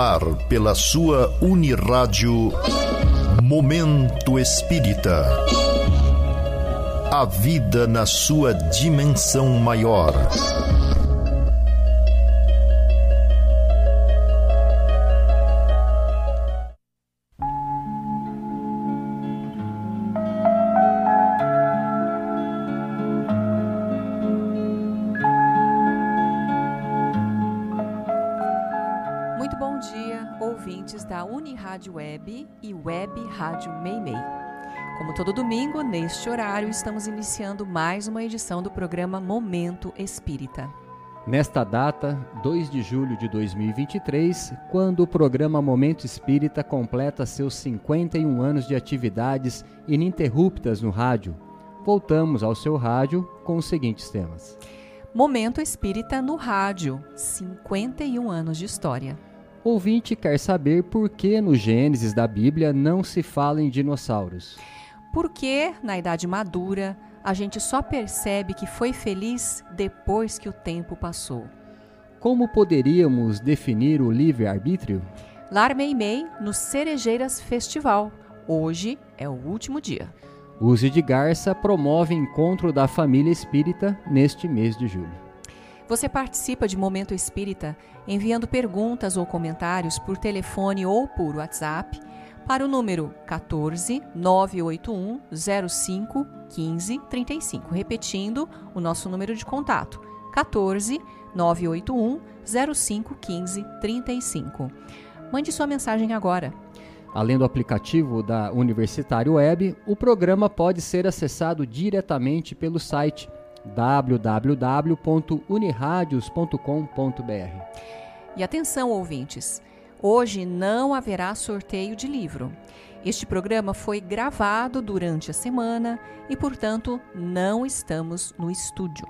ar pela sua Unirádio Momento Espírita. A vida na sua dimensão maior. Web Rádio Meimei. Como todo domingo, neste horário, estamos iniciando mais uma edição do programa Momento Espírita. Nesta data, 2 de julho de 2023, quando o programa Momento Espírita completa seus 51 anos de atividades ininterruptas no rádio, voltamos ao seu rádio com os seguintes temas. Momento Espírita no rádio, 51 anos de história. Ouvinte quer saber por que no Gênesis da Bíblia não se fala em dinossauros. Por que, na idade madura, a gente só percebe que foi feliz depois que o tempo passou? Como poderíamos definir o livre-arbítrio? Lar Meimei no Cerejeiras Festival. Hoje é o último dia. Use de Garça promove encontro da família espírita neste mês de julho. Você participa de Momento Espírita enviando perguntas ou comentários por telefone ou por WhatsApp para o número 14 981 05 15 35. Repetindo o nosso número de contato: 14 981 05 15 35. Mande sua mensagem agora. Além do aplicativo da Universitário Web, o programa pode ser acessado diretamente pelo site www.uniradios.com.br. E atenção, ouvintes! Hoje não haverá sorteio de livro. Este programa foi gravado durante a semana e, portanto, não estamos no estúdio.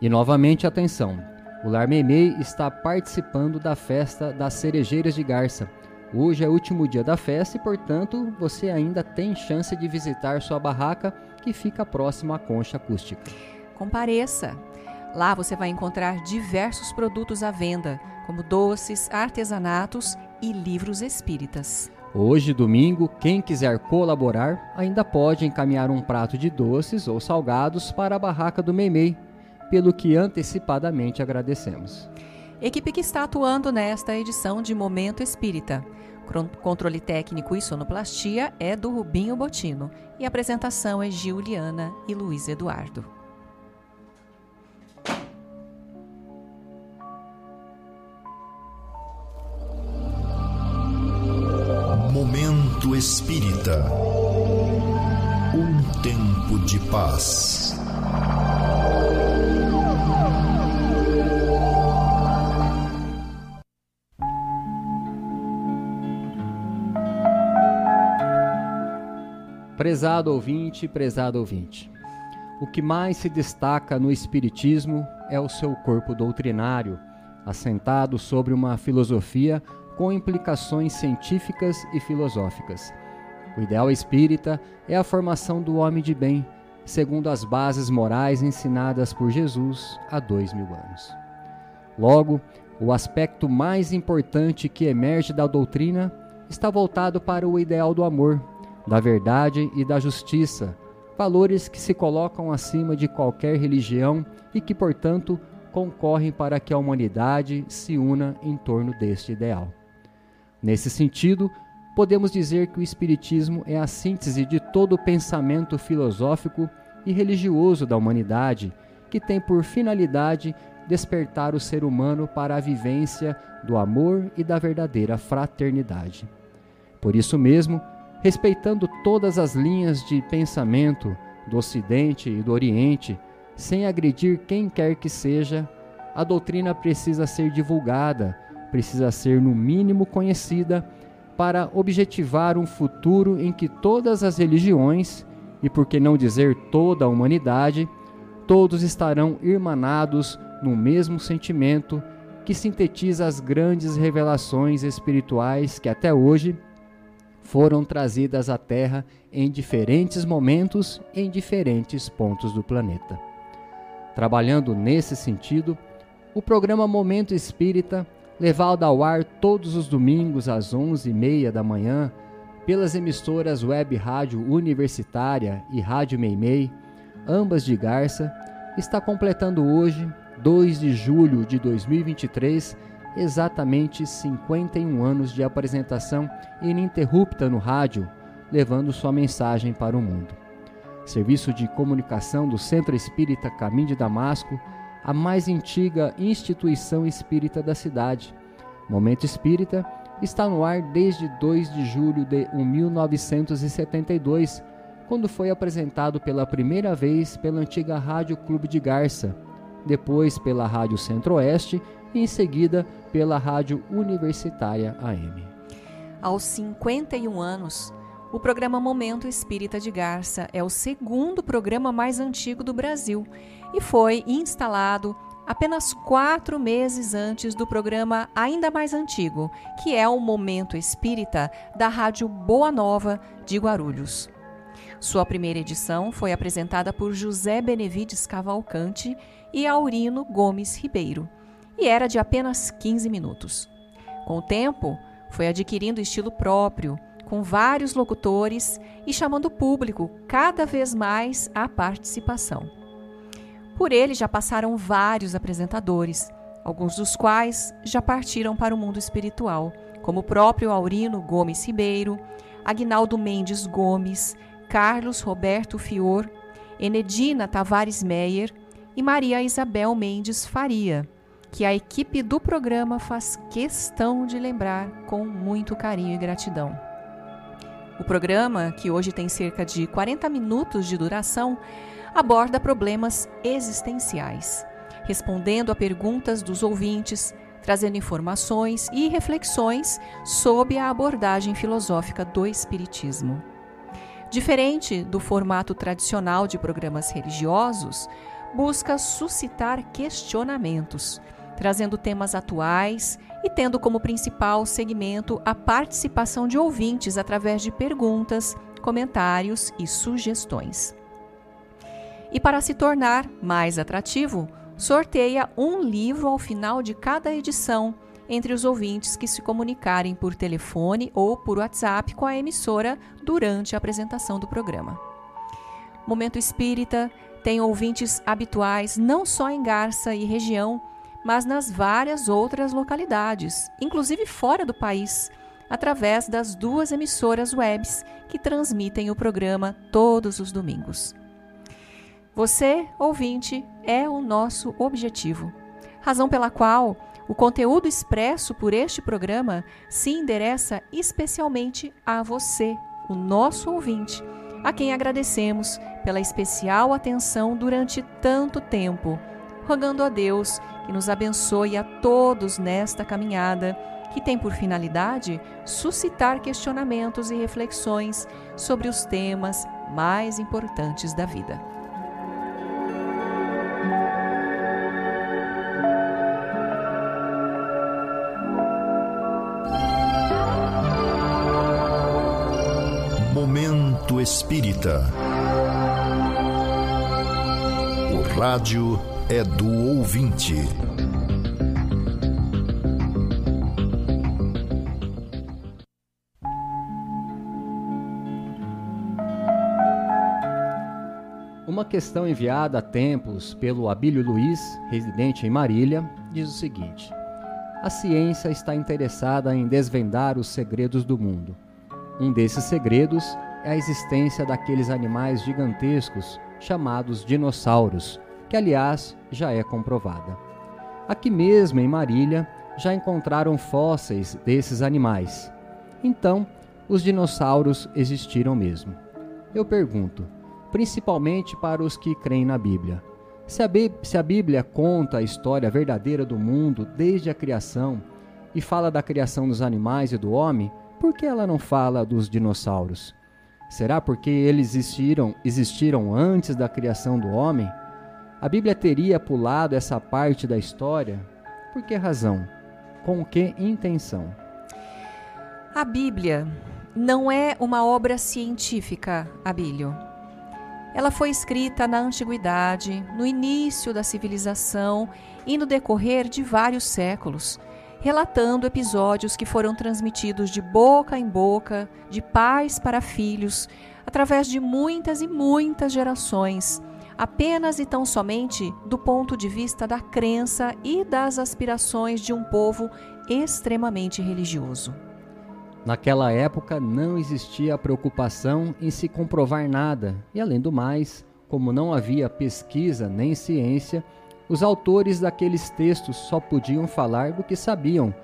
E novamente, atenção: o Lar Meimei está participando da festa das Cerejeiras de Garça. Hoje é o último dia da festa e, portanto, você ainda tem chance de visitar sua barraca que fica próxima à concha acústica. Compareça! Lá você vai encontrar diversos produtos à venda, como doces, artesanatos e livros espíritas. Hoje, domingo, quem quiser colaborar ainda pode encaminhar um prato de doces ou salgados para a barraca do Meimei, pelo que antecipadamente agradecemos. Equipe que está atuando nesta edição de Momento Espírita. Controle técnico e sonoplastia é do Rubinho Botino e a apresentação é Giuliana e Luiz Eduardo. Espírita. Um tempo de paz. Prezado ouvinte, prezado ouvinte. O que mais se destaca no Espiritismo é o seu corpo doutrinário, assentado sobre uma filosofia com implicações científicas e filosóficas. O ideal espírita é a formação do homem de bem, segundo as bases morais ensinadas por Jesus há dois mil anos. Logo, o aspecto mais importante que emerge da doutrina está voltado para o ideal do amor, da verdade e da justiça, valores que se colocam acima de qualquer religião e que, portanto, concorrem para que a humanidade se una em torno deste ideal. Nesse sentido, podemos dizer que o Espiritismo é a síntese de todo o pensamento filosófico e religioso da humanidade, que tem por finalidade despertar o ser humano para a vivência do amor e da verdadeira fraternidade. Por isso mesmo, respeitando todas as linhas de pensamento do Ocidente e do Oriente, sem agredir quem quer que seja, a doutrina precisa ser divulgada, precisa ser no mínimo conhecida para objetivar um futuro em que todas as religiões, e por que não dizer toda a humanidade, todos estarão irmanados no mesmo sentimento que sintetiza as grandes revelações espirituais que até hoje foram trazidas à Terra em diferentes momentos em diferentes pontos do planeta. Trabalhando nesse sentido, o programa Momento Espírita levado ao ar todos os domingos às 11h30 da manhã pelas emissoras Web Rádio Universitária e Rádio Meimei, ambas de Garça, está completando hoje, 2 de julho de 2023, exatamente 51 anos de apresentação ininterrupta no rádio, levando sua mensagem para o mundo. Serviço de comunicação do Centro Espírita Caminho de Damasco, a mais antiga instituição espírita da cidade. Momento Espírita está no ar desde 2 de julho de 1972, quando foi apresentado pela primeira vez pela antiga Rádio Clube de Garça, depois pela Rádio Centro-Oeste e em seguida pela Rádio Universitária AM. Aos 51 anos, o programa Momento Espírita de Garça é o segundo programa mais antigo do Brasil e foi instalado apenas quatro meses antes do programa ainda mais antigo, que é o Momento Espírita da Rádio Boa Nova de Guarulhos. Sua primeira edição foi apresentada por José Benevides Cavalcante e Aurino Gomes Ribeiro e era de apenas 15 minutos. Com o tempo, foi adquirindo estilo próprio, com vários locutores e chamando o público cada vez mais à participação. Por ele já passaram vários apresentadores, alguns dos quais já partiram para o mundo espiritual, como o próprio Aurino Gomes Ribeiro, Agnaldo Mendes Gomes, Carlos Roberto Fior, Enedina Tavares Meyer e Maria Isabel Mendes Faria, que a equipe do programa faz questão de lembrar com muito carinho e gratidão. O programa, que hoje tem cerca de 40 minutos de duração, aborda problemas existenciais, respondendo a perguntas dos ouvintes, trazendo informações e reflexões sob a abordagem filosófica do Espiritismo. Diferente do formato tradicional de programas religiosos, busca suscitar questionamentos, trazendo temas atuais e tendo como principal segmento a participação de ouvintes através de perguntas, comentários e sugestões. E para se tornar mais atrativo, sorteia um livro ao final de cada edição entre os ouvintes que se comunicarem por telefone ou por WhatsApp com a emissora durante a apresentação do programa. Momento Espírita tem ouvintes habituais não só em Garça e região, mas nas várias outras localidades, inclusive fora do país, através das duas emissoras webs que transmitem o programa todos os domingos. Você, ouvinte, é o nosso objetivo, razão pela qual o conteúdo expresso por este programa se endereça especialmente a você, o nosso ouvinte, a quem agradecemos pela especial atenção durante tanto tempo rogando a Deus que nos abençoe a todos nesta caminhada, que tem por finalidade suscitar questionamentos e reflexões sobre os temas mais importantes da vida. Momento Espírita. O rádio é do ouvinte. Uma questão enviada há tempos pelo Abílio Luiz, residente em Marília, diz o seguinte: A ciência está interessada em desvendar os segredos do mundo. Um desses segredos é a existência daqueles animais gigantescos chamados dinossauros que aliás já é comprovada. Aqui mesmo em Marília já encontraram fósseis desses animais. Então, os dinossauros existiram mesmo. Eu pergunto, principalmente para os que creem na Bíblia, se a, se a Bíblia conta a história verdadeira do mundo desde a criação e fala da criação dos animais e do homem, por que ela não fala dos dinossauros? Será porque eles existiram, existiram antes da criação do homem? A Bíblia teria pulado essa parte da história? Por que razão? Com que intenção? A Bíblia não é uma obra científica, Abílio. Ela foi escrita na antiguidade, no início da civilização e no decorrer de vários séculos, relatando episódios que foram transmitidos de boca em boca, de pais para filhos, através de muitas e muitas gerações, apenas e tão somente do ponto de vista da crença e das aspirações de um povo extremamente religioso. Naquela época não existia a preocupação em se comprovar nada, e além do mais, como não havia pesquisa nem ciência, os autores daqueles textos só podiam falar do que sabiam,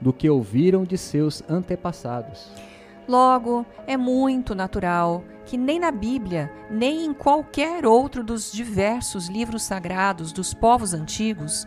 do que ouviram de seus antepassados. Logo, é muito natural que nem na Bíblia, nem em qualquer outro dos diversos livros sagrados dos povos antigos,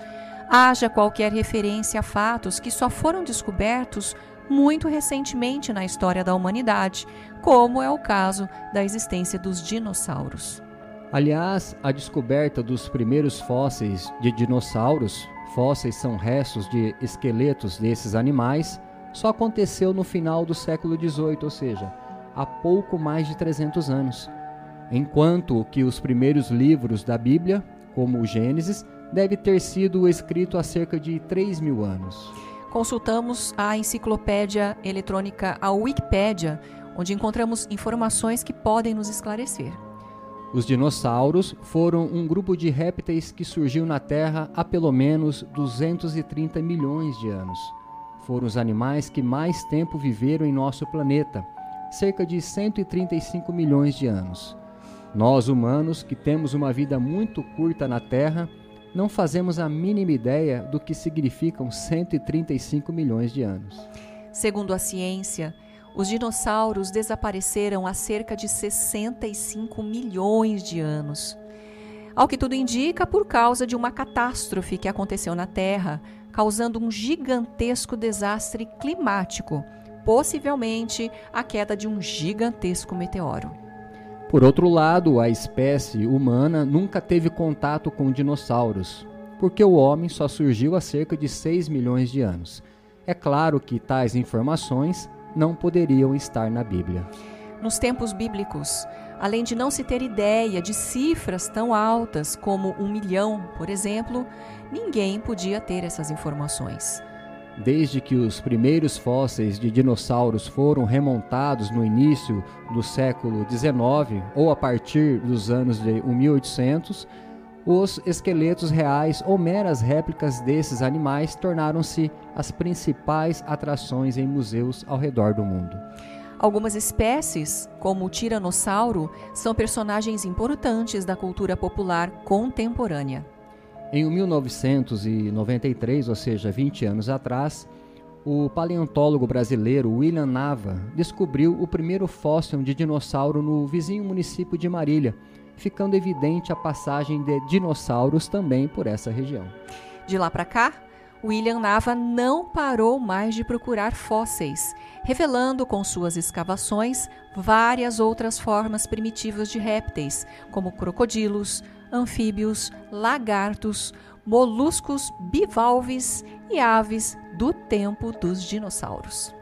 haja qualquer referência a fatos que só foram descobertos muito recentemente na história da humanidade, como é o caso da existência dos dinossauros. Aliás, a descoberta dos primeiros fósseis de dinossauros, fósseis são restos de esqueletos desses animais, só aconteceu no final do século XVIII, ou seja, há pouco mais de 300 anos. Enquanto que os primeiros livros da Bíblia, como o Gênesis, deve ter sido escrito há cerca de 3 mil anos. Consultamos a enciclopédia eletrônica, a Wikipédia, onde encontramos informações que podem nos esclarecer. Os dinossauros foram um grupo de répteis que surgiu na Terra há pelo menos 230 milhões de anos. Foram os animais que mais tempo viveram em nosso planeta, cerca de 135 milhões de anos. Nós, humanos, que temos uma vida muito curta na Terra, não fazemos a mínima ideia do que significam 135 milhões de anos. Segundo a ciência, os dinossauros desapareceram há cerca de 65 milhões de anos. Ao que tudo indica, por causa de uma catástrofe que aconteceu na Terra, causando um gigantesco desastre climático, possivelmente a queda de um gigantesco meteoro. Por outro lado, a espécie humana nunca teve contato com dinossauros, porque o homem só surgiu há cerca de 6 milhões de anos. É claro que tais informações não poderiam estar na Bíblia. Nos tempos bíblicos, além de não se ter ideia de cifras tão altas como um milhão, por exemplo, ninguém podia ter essas informações. Desde que os primeiros fósseis de dinossauros foram remontados no início do século XIX ou a partir dos anos de 1800, os esqueletos reais ou meras réplicas desses animais tornaram-se as principais atrações em museus ao redor do mundo. Algumas espécies, como o tiranossauro, são personagens importantes da cultura popular contemporânea. Em 1993, ou seja, 20 anos atrás, o paleontólogo brasileiro William Nava descobriu o primeiro fóssil de dinossauro no vizinho município de Marília, ficando evidente a passagem de dinossauros também por essa região. De lá para cá, William Nava não parou mais de procurar fósseis, revelando com suas escavações várias outras formas primitivas de répteis, como crocodilos, anfíbios, lagartos, moluscos, bivalves e aves do tempo dos dinossauros.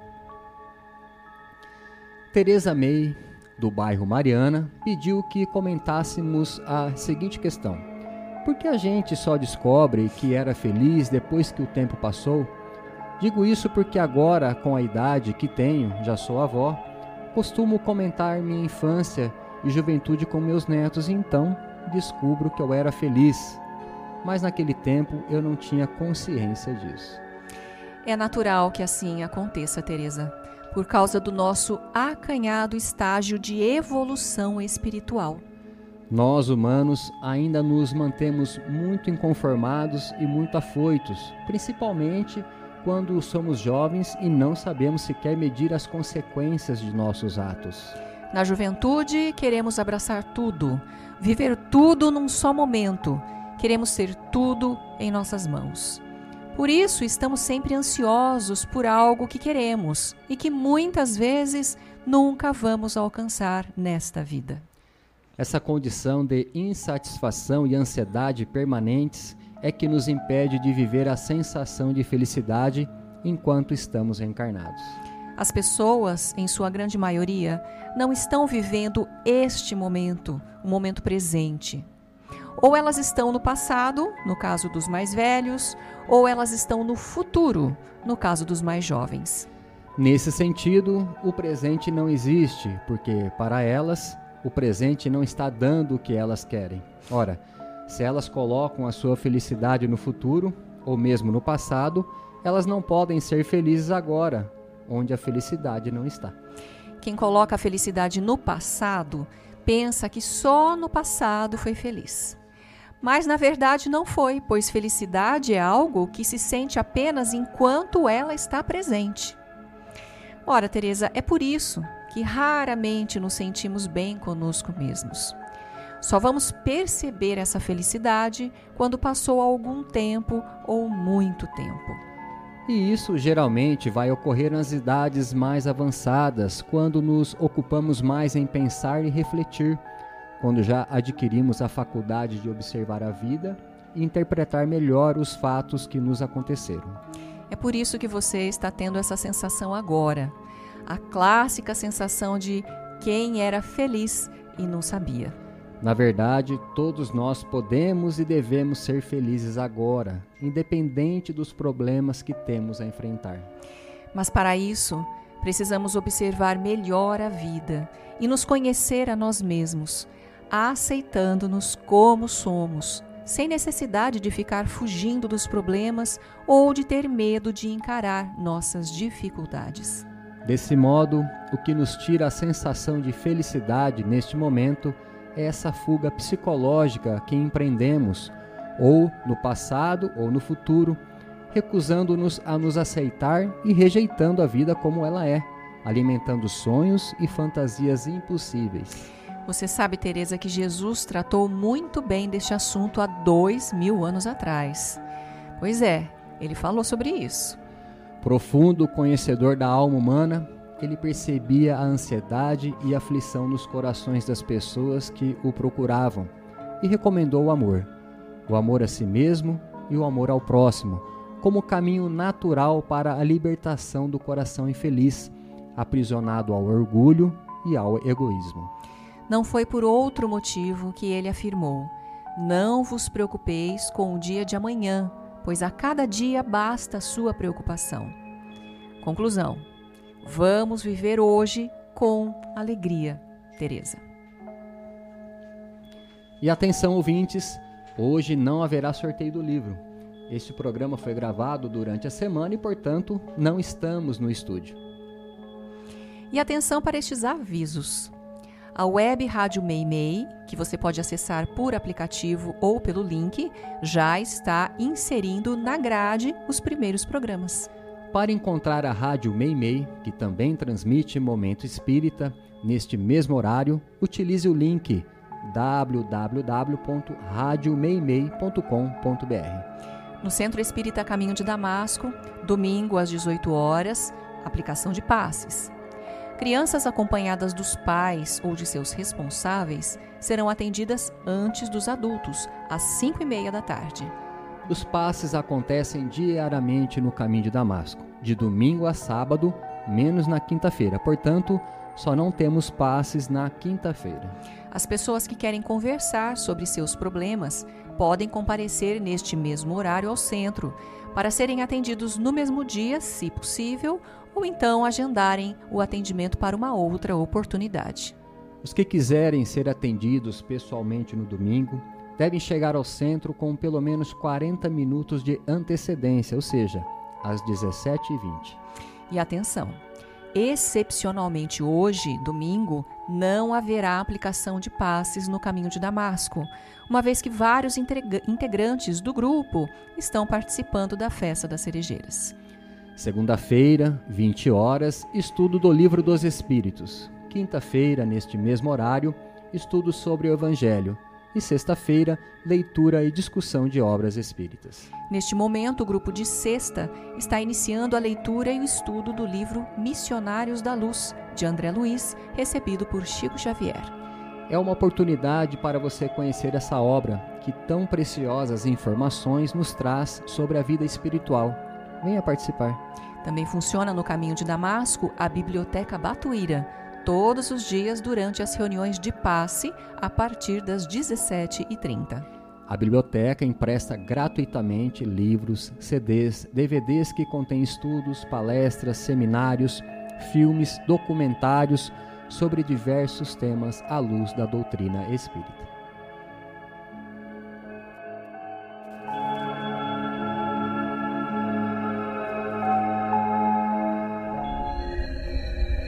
Teresa May do bairro Mariana, pediu que comentássemos a seguinte questão: Por que a gente só descobre que era feliz depois que o tempo passou? Digo isso porque agora, com a idade que tenho, já sou avó, costumo comentar minha infância e juventude com meus netos e então descubro que eu era feliz. Mas naquele tempo eu não tinha consciência disso. É natural que assim aconteça, Teresa por causa do nosso acanhado estágio de evolução espiritual. Nós, humanos, ainda nos mantemos muito inconformados e muito afoitos, principalmente quando somos jovens e não sabemos sequer medir as consequências de nossos atos. Na juventude, queremos abraçar tudo, viver tudo num só momento, queremos ter tudo em nossas mãos. Por isso, estamos sempre ansiosos por algo que queremos e que muitas vezes nunca vamos alcançar nesta vida. Essa condição de insatisfação e ansiedade permanentes é que nos impede de viver a sensação de felicidade enquanto estamos encarnados. As pessoas, em sua grande maioria, não estão vivendo este momento, o momento presente. Ou elas estão no passado, no caso dos mais velhos, ou elas estão no futuro, no caso dos mais jovens. Nesse sentido, o presente não existe, porque para elas o presente não está dando o que elas querem. Ora, se elas colocam a sua felicidade no futuro, ou mesmo no passado, elas não podem ser felizes agora, onde a felicidade não está. Quem coloca a felicidade no passado pensa que só no passado foi feliz. Mas na verdade não foi, pois felicidade é algo que se sente apenas enquanto ela está presente. Ora, Teresa, é por isso que raramente nos sentimos bem conosco mesmos. Só vamos perceber essa felicidade quando passou algum tempo ou muito tempo. E isso geralmente vai ocorrer nas idades mais avançadas, quando nos ocupamos mais em pensar e refletir, quando já adquirimos a faculdade de observar a vida e interpretar melhor os fatos que nos aconteceram. É por isso que você está tendo essa sensação agora, a clássica sensação de quem era feliz e não sabia. Na verdade, todos nós podemos e devemos ser felizes agora, independente dos problemas que temos a enfrentar. Mas para isso, precisamos observar melhor a vida e nos conhecer a nós mesmos, aceitando-nos como somos, sem necessidade de ficar fugindo dos problemas ou de ter medo de encarar nossas dificuldades. Desse modo, o que nos tira a sensação de felicidade neste momento é essa fuga psicológica que empreendemos, ou no passado ou no futuro, recusando-nos a nos aceitar e rejeitando a vida como ela é, alimentando sonhos e fantasias impossíveis. Você sabe, Teresa, que Jesus tratou muito bem deste assunto há dois mil anos atrás. Pois é, ele falou sobre isso. Profundo conhecedor da alma humana, ele percebia a ansiedade e aflição nos corações das pessoas que o procuravam e recomendou o amor, o amor a si mesmo e o amor ao próximo, como caminho natural para a libertação do coração infeliz, aprisionado ao orgulho e ao egoísmo. Não foi por outro motivo que ele afirmou: Não vos preocupeis com o dia de amanhã, pois a cada dia basta a sua preocupação. Conclusão: Vamos viver hoje com alegria, Teresa. E atenção, ouvintes, hoje não haverá sorteio do livro. Este programa foi gravado durante a semana e, portanto, não estamos no estúdio. E atenção para estes avisos. A web Rádio Meimei, que você pode acessar por aplicativo ou pelo link, já está inserindo na grade os primeiros programas. Para encontrar a Rádio Meimei, que também transmite Momento Espírita, neste mesmo horário, utilize o link www.radiomeimei.com.br. No Centro Espírita Caminho de Damasco, domingo às 18 horas, aplicação de passes. Crianças acompanhadas dos pais ou de seus responsáveis serão atendidas antes dos adultos, às 5 e meia da tarde. Os passes acontecem diariamente no caminho de Damasco, de domingo a sábado, menos na quinta-feira. Portanto, só não temos passes na quinta-feira. As pessoas que querem conversar sobre seus problemas podem comparecer neste mesmo horário ao centro, para serem atendidos no mesmo dia, se possível, ou então agendarem o atendimento para uma outra oportunidade. Os que quiserem ser atendidos pessoalmente no domingo devem chegar ao centro com pelo menos 40 minutos de antecedência, ou seja, às 17h20. E atenção! Excepcionalmente hoje, domingo, não haverá aplicação de passes no caminho de Damasco, uma vez que vários integrantes do grupo estão participando da festa das cerejeiras. Segunda-feira, 20 horas, estudo do Livro dos Espíritos. Quinta-feira, neste mesmo horário, estudo sobre o Evangelho e sexta-feira, leitura e discussão de obras espíritas. Neste momento, o grupo de sexta está iniciando a leitura e o estudo do livro Missionários da Luz, de André Luiz, recebido por Chico Xavier. É uma oportunidade para você conhecer essa obra que tão preciosas informações nos traz sobre a vida espiritual. Venha participar. Também funciona no caminho de Damasco a Biblioteca Batuíra todos os dias durante as reuniões de passe a partir das 17h30. A biblioteca empresta gratuitamente livros, CDs, DVDs que contêm estudos, palestras, seminários, filmes, documentários sobre diversos temas à luz da doutrina espírita.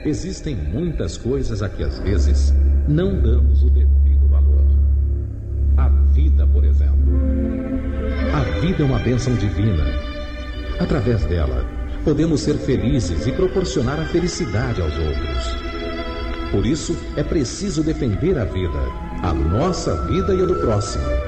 Existem muitas coisas a que às vezes não damos o devido valor. A vida, por exemplo. A vida é uma bênção divina. Através dela, podemos ser felizes e proporcionar a felicidade aos outros. Por isso, é preciso defender a vida, a nossa vida e a do próximo.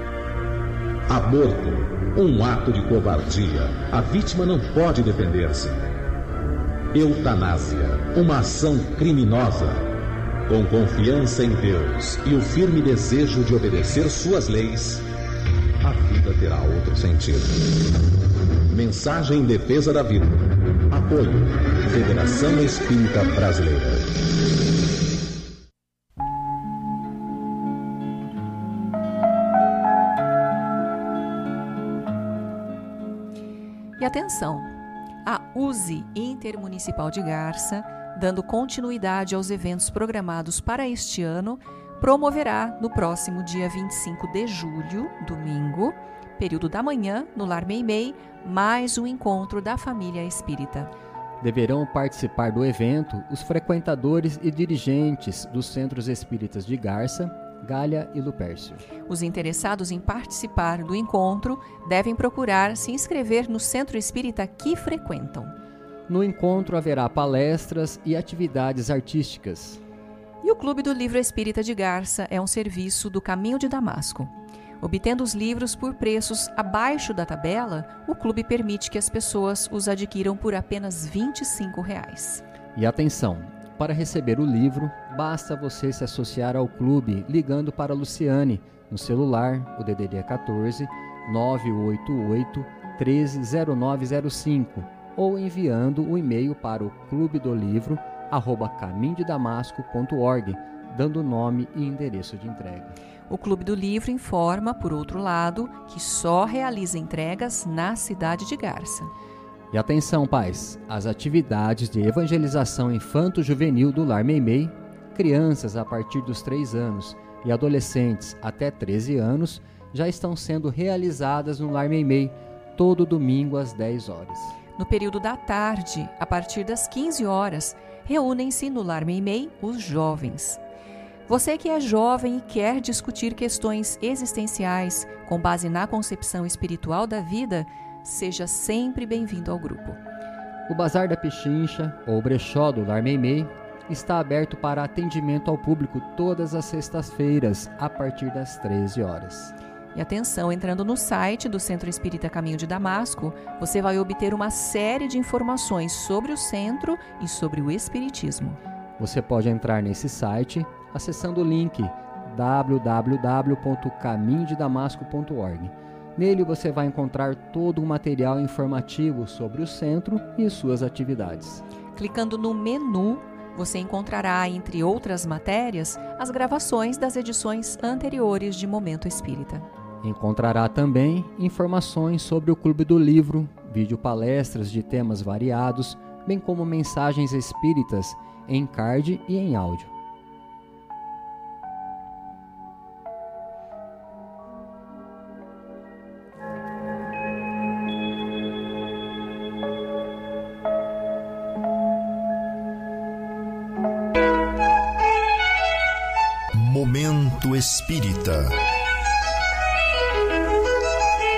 Aborto um ato de covardia. A vítima não pode defender-se. Eutanásia, uma ação criminosa. Com confiança em Deus e o firme desejo de obedecer suas leis, a vida terá outro sentido. Mensagem em defesa da vida. Apoio. Federação Espírita Brasileira. E atenção, a USE Intermunicipal de Garça, dando continuidade aos eventos programados para este ano, promoverá no próximo dia 25 de julho, domingo, período da manhã, no Lar Meimei, mais um encontro da família espírita. Deverão participar do evento os frequentadores e dirigentes dos centros espíritas de Garça, Galha e Lupércio. Os interessados em participar do encontro devem procurar se inscrever no centro espírita que frequentam. No encontro haverá palestras e atividades artísticas. E o Clube do Livro Espírita de Garça é um serviço do Caminho de Damasco. Obtendo os livros por preços abaixo da tabela, o clube permite que as pessoas os adquiram por apenas 25 reais. E atenção, para receber o livro, basta você se associar ao clube ligando para Luciane no celular, o DDD 14 988 130905 ou enviando o e-mail para o clube do livro arroba dando nome e endereço de entrega. O Clube do Livro informa, por outro lado, que só realiza entregas na cidade de Garça. E atenção, pais, as atividades de evangelização infanto-juvenil do Lar Meimei, crianças a partir dos 3 anos e adolescentes até 13 anos, já estão sendo realizadas no Lar Meimei, todo domingo às 10 horas. No período da tarde, a partir das 15 horas, reúnem-se no Lar Meimei os jovens. Você que é jovem e quer discutir questões existenciais com base na concepção espiritual da vida, seja sempre bem-vindo ao grupo. O Bazar da Pechincha, ou Brechó do Lar Meimei, está aberto para atendimento ao público todas as sextas-feiras, a partir das 13 horas. E atenção, entrando no site do Centro Espírita Caminho de Damasco, você vai obter uma série de informações sobre o centro e sobre o Espiritismo. Você pode entrar nesse site acessando o link www.caminhodedamasco.org Nele você vai encontrar todo o material informativo sobre o centro e suas atividades. Clicando no menu, você encontrará, entre outras matérias, as gravações das edições anteriores de Momento Espírita. Encontrará também informações sobre o Clube do Livro, vídeo palestras de temas variados, bem como mensagens espíritas em card e em áudio. Espírita.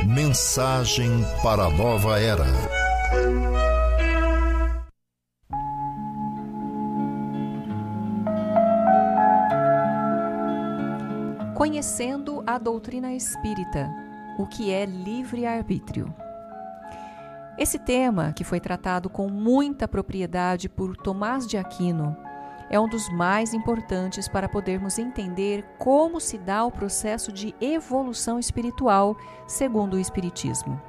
Mensagem para a nova era. Conhecendo a doutrina espírita, o que é livre-arbítrio. Esse tema, que foi tratado com muita propriedade por Tomás de Aquino, é um dos mais importantes para podermos entender como se dá o processo de evolução espiritual segundo o Espiritismo.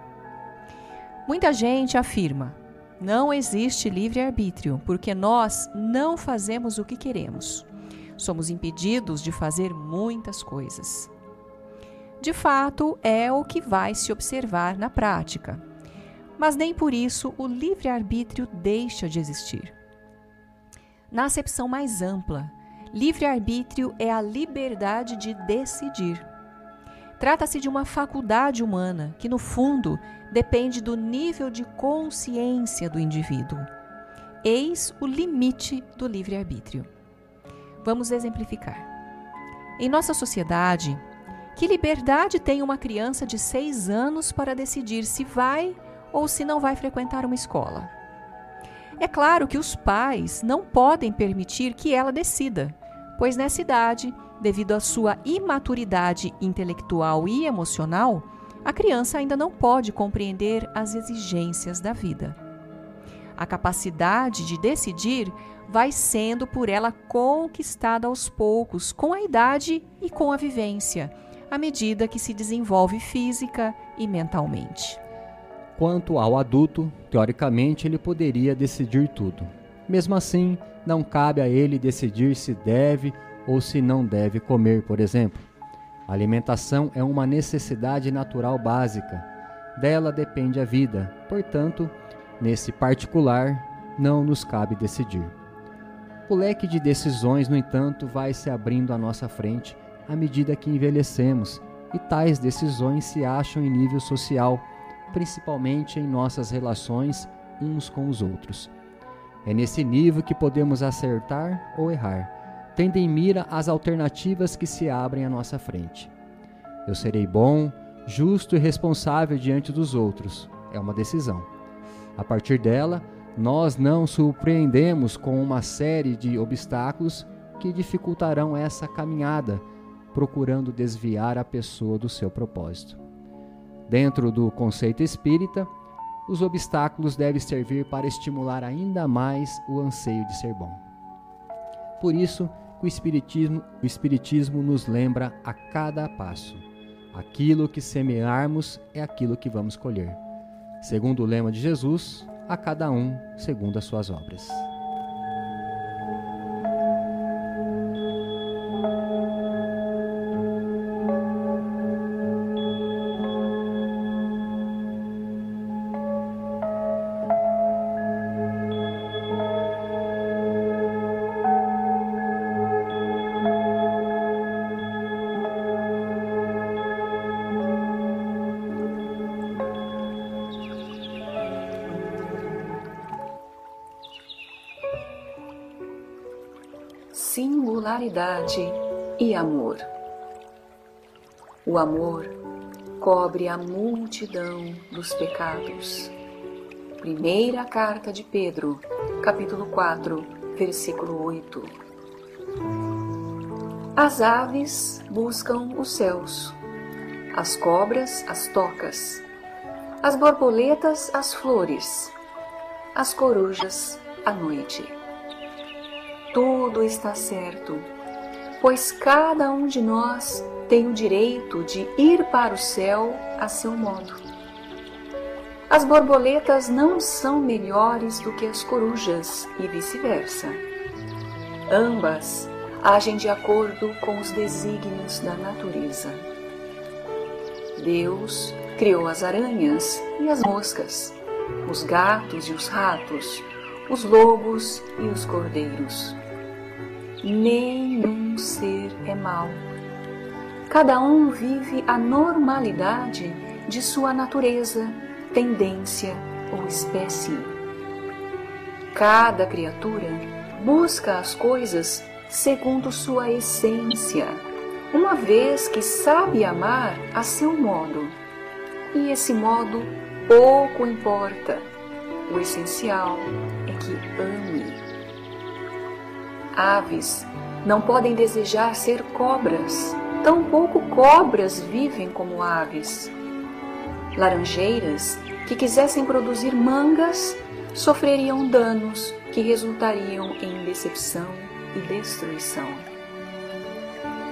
Muita gente afirma: não existe livre-arbítrio, porque nós não fazemos o que queremos. Somos impedidos de fazer muitas coisas. De fato, é o que vai se observar na prática. Mas nem por isso o livre-arbítrio deixa de existir. Na acepção mais ampla, livre-arbítrio é a liberdade de decidir. Trata-se de uma faculdade humana que, no fundo, depende do nível de consciência do indivíduo. Eis o limite do livre-arbítrio. Vamos exemplificar. Em nossa sociedade, que liberdade tem uma criança de seis anos para decidir se vai ou se não vai frequentar uma escola? É claro que os pais não podem permitir que ela decida, pois nessa idade, devido à sua imaturidade intelectual e emocional, a criança ainda não pode compreender as exigências da vida. A capacidade de decidir vai sendo por ela conquistada aos poucos, com a idade e com a vivência, à medida que se desenvolve física e mentalmente. Quanto ao adulto, teoricamente ele poderia decidir tudo. Mesmo assim, não cabe a ele decidir se deve ou se não deve comer, por exemplo. A alimentação é uma necessidade natural básica. Dela depende a vida. Portanto, nesse particular, não nos cabe decidir. O leque de decisões, no entanto, vai se abrindo à nossa frente à medida que envelhecemos, e tais decisões se acham em nível social principalmente em nossas relações uns com os outros. É nesse nível que podemos acertar ou errar, tendo em mira as alternativas que se abrem à nossa frente. Eu serei bom, justo e responsável diante dos outros. É uma decisão. A partir dela, nós não surpreendemos com uma série de obstáculos que dificultarão essa caminhada, procurando desviar a pessoa do seu propósito. Dentro do conceito espírita, os obstáculos devem servir para estimular ainda mais o anseio de ser bom. Por isso, o espiritismo, o espiritismo nos lembra a cada passo: aquilo que semearmos é aquilo que vamos colher. Segundo o lema de Jesus, a cada um segundo as suas obras. E amor. O amor cobre a multidão dos pecados. Primeira carta de Pedro, capítulo 4, versículo 8. As aves buscam os céus, as cobras as tocas, as borboletas as flores, as corujas a noite tudo está certo, pois cada um de nós tem o direito de ir para o céu a seu modo. As borboletas não são melhores do que as corujas e vice-versa. Ambas agem de acordo com os desígnios da natureza. Deus criou as aranhas e as moscas, os gatos e os ratos, os lobos e os cordeiros nenhum ser é mau. Cada um vive a normalidade de sua natureza, tendência ou espécie. Cada criatura busca as coisas segundo sua essência, uma vez que sabe amar a seu modo. E esse modo pouco importa. O essencial é que ame. Aves não podem desejar ser cobras, tampouco cobras vivem como aves. Laranjeiras que quisessem produzir mangas sofreriam danos que resultariam em decepção e destruição.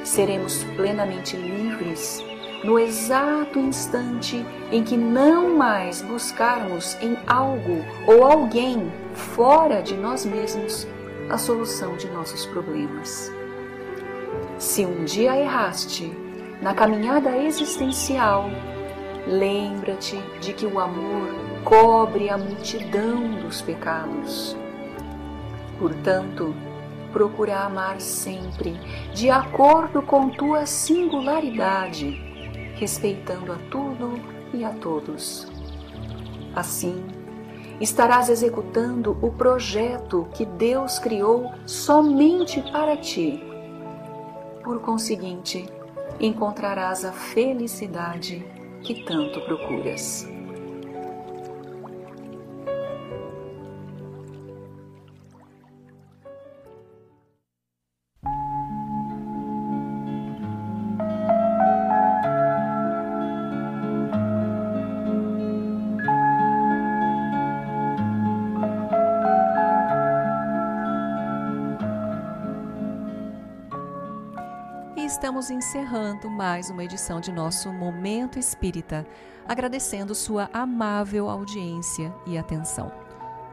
Seremos plenamente livres no exato instante em que não mais buscarmos em algo ou alguém fora de nós mesmos a solução de nossos problemas. Se um dia erraste na caminhada existencial, lembra-te de que o amor cobre a multidão dos pecados. Portanto, procura amar sempre de acordo com tua singularidade respeitando a tudo e a todos. Assim, estarás executando o projeto que Deus criou somente para ti. Por conseguinte, encontrarás a felicidade que tanto procuras. Estamos encerrando mais uma edição de nosso Momento Espírita, agradecendo sua amável audiência e atenção.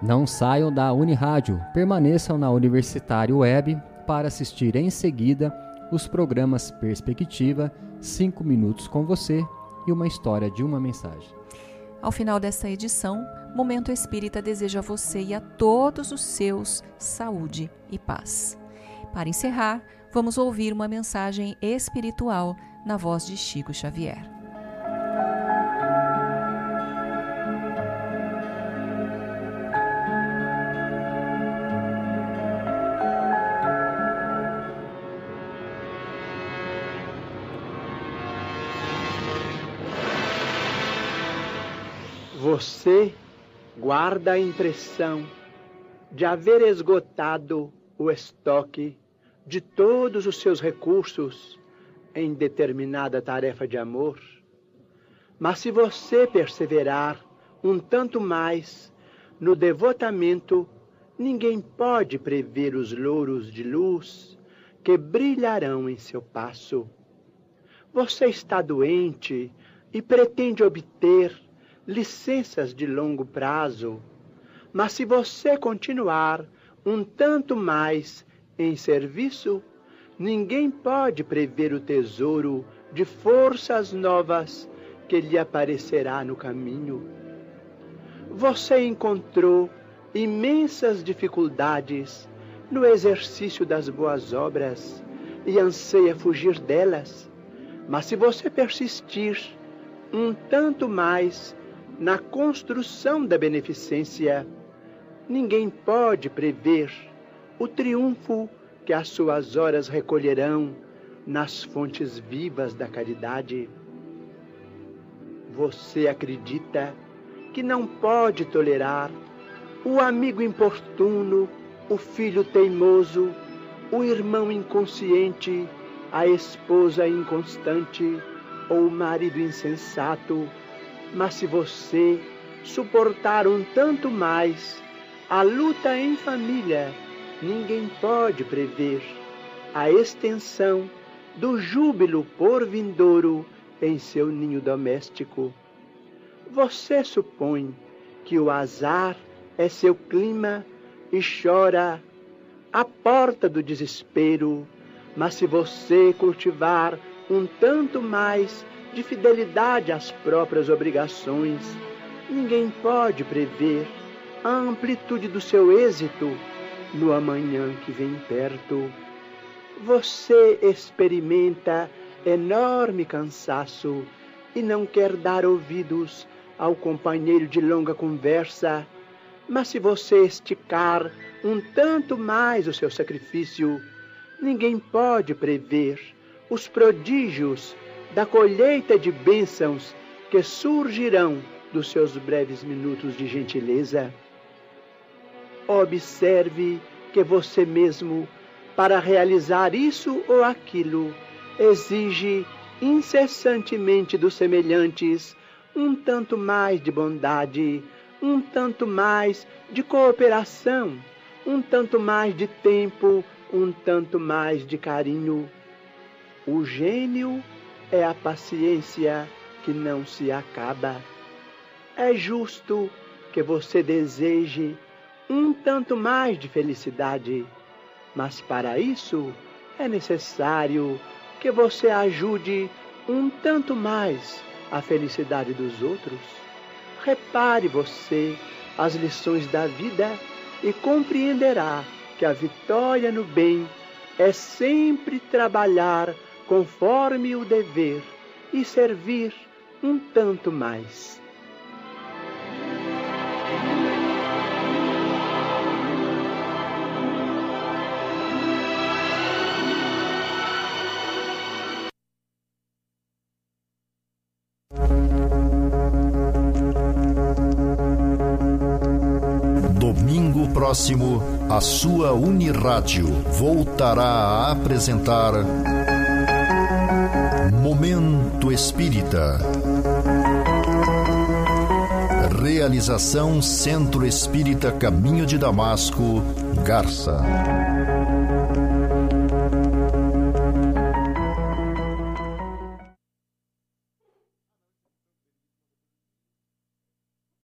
Não saiam da Unirádio, permaneçam na Universitário Web para assistir em seguida os programas Perspectiva, 5 minutos com você e uma história de uma mensagem. Ao final desta edição, Momento Espírita deseja a você e a todos os seus saúde e paz. Para encerrar, vamos ouvir uma mensagem espiritual na voz de Chico Xavier. Você guarda a impressão de haver esgotado o estoque de todos os seus recursos em determinada tarefa de amor. Mas se você perseverar um tanto mais no devotamento, ninguém pode prever os louros de luz que brilharão em seu passo. Você está doente e pretende obter licenças de longo prazo, mas se você continuar um tanto mais em serviço, ninguém pode prever o tesouro de forças novas que lhe aparecerá no caminho. Você encontrou imensas dificuldades no exercício das boas obras e anseia fugir delas, mas se você persistir um tanto mais na construção da beneficência, ninguém pode prever o triunfo que as suas horas recolherão nas fontes vivas da caridade. Você acredita que não pode tolerar o amigo importuno, o filho teimoso, o irmão inconsciente, a esposa inconstante ou o marido insensato, mas se você suportar um tanto mais a luta em família, ninguém pode prever a extensão do júbilo por vindouro em seu ninho doméstico. Você supõe que o azar é seu clima e chora à porta do desespero, mas se você cultivar um tanto mais de fidelidade às próprias obrigações, ninguém pode prever a amplitude do seu êxito no amanhã que vem perto, você experimenta enorme cansaço e não quer dar ouvidos ao companheiro de longa conversa, mas se você esticar um tanto mais o seu sacrifício, ninguém pode prever os prodígios da colheita de bênçãos que surgirão dos seus breves minutos de gentileza. Observe que você mesmo, para realizar isso ou aquilo, exige incessantemente dos semelhantes um tanto mais de bondade, um tanto mais de cooperação, um tanto mais de tempo, um tanto mais de carinho. O gênio é a paciência que não se acaba. É justo que você deseje um tanto mais de felicidade, mas para isso é necessário que você ajude um tanto mais a felicidade dos outros. Repare você as lições da vida e compreenderá que a vitória no bem é sempre trabalhar conforme o dever e servir um tanto mais. Próximo, a sua Unirádio voltará a apresentar Momento Espírita. Realização Centro Espírita Caminho de Damasco, Garça.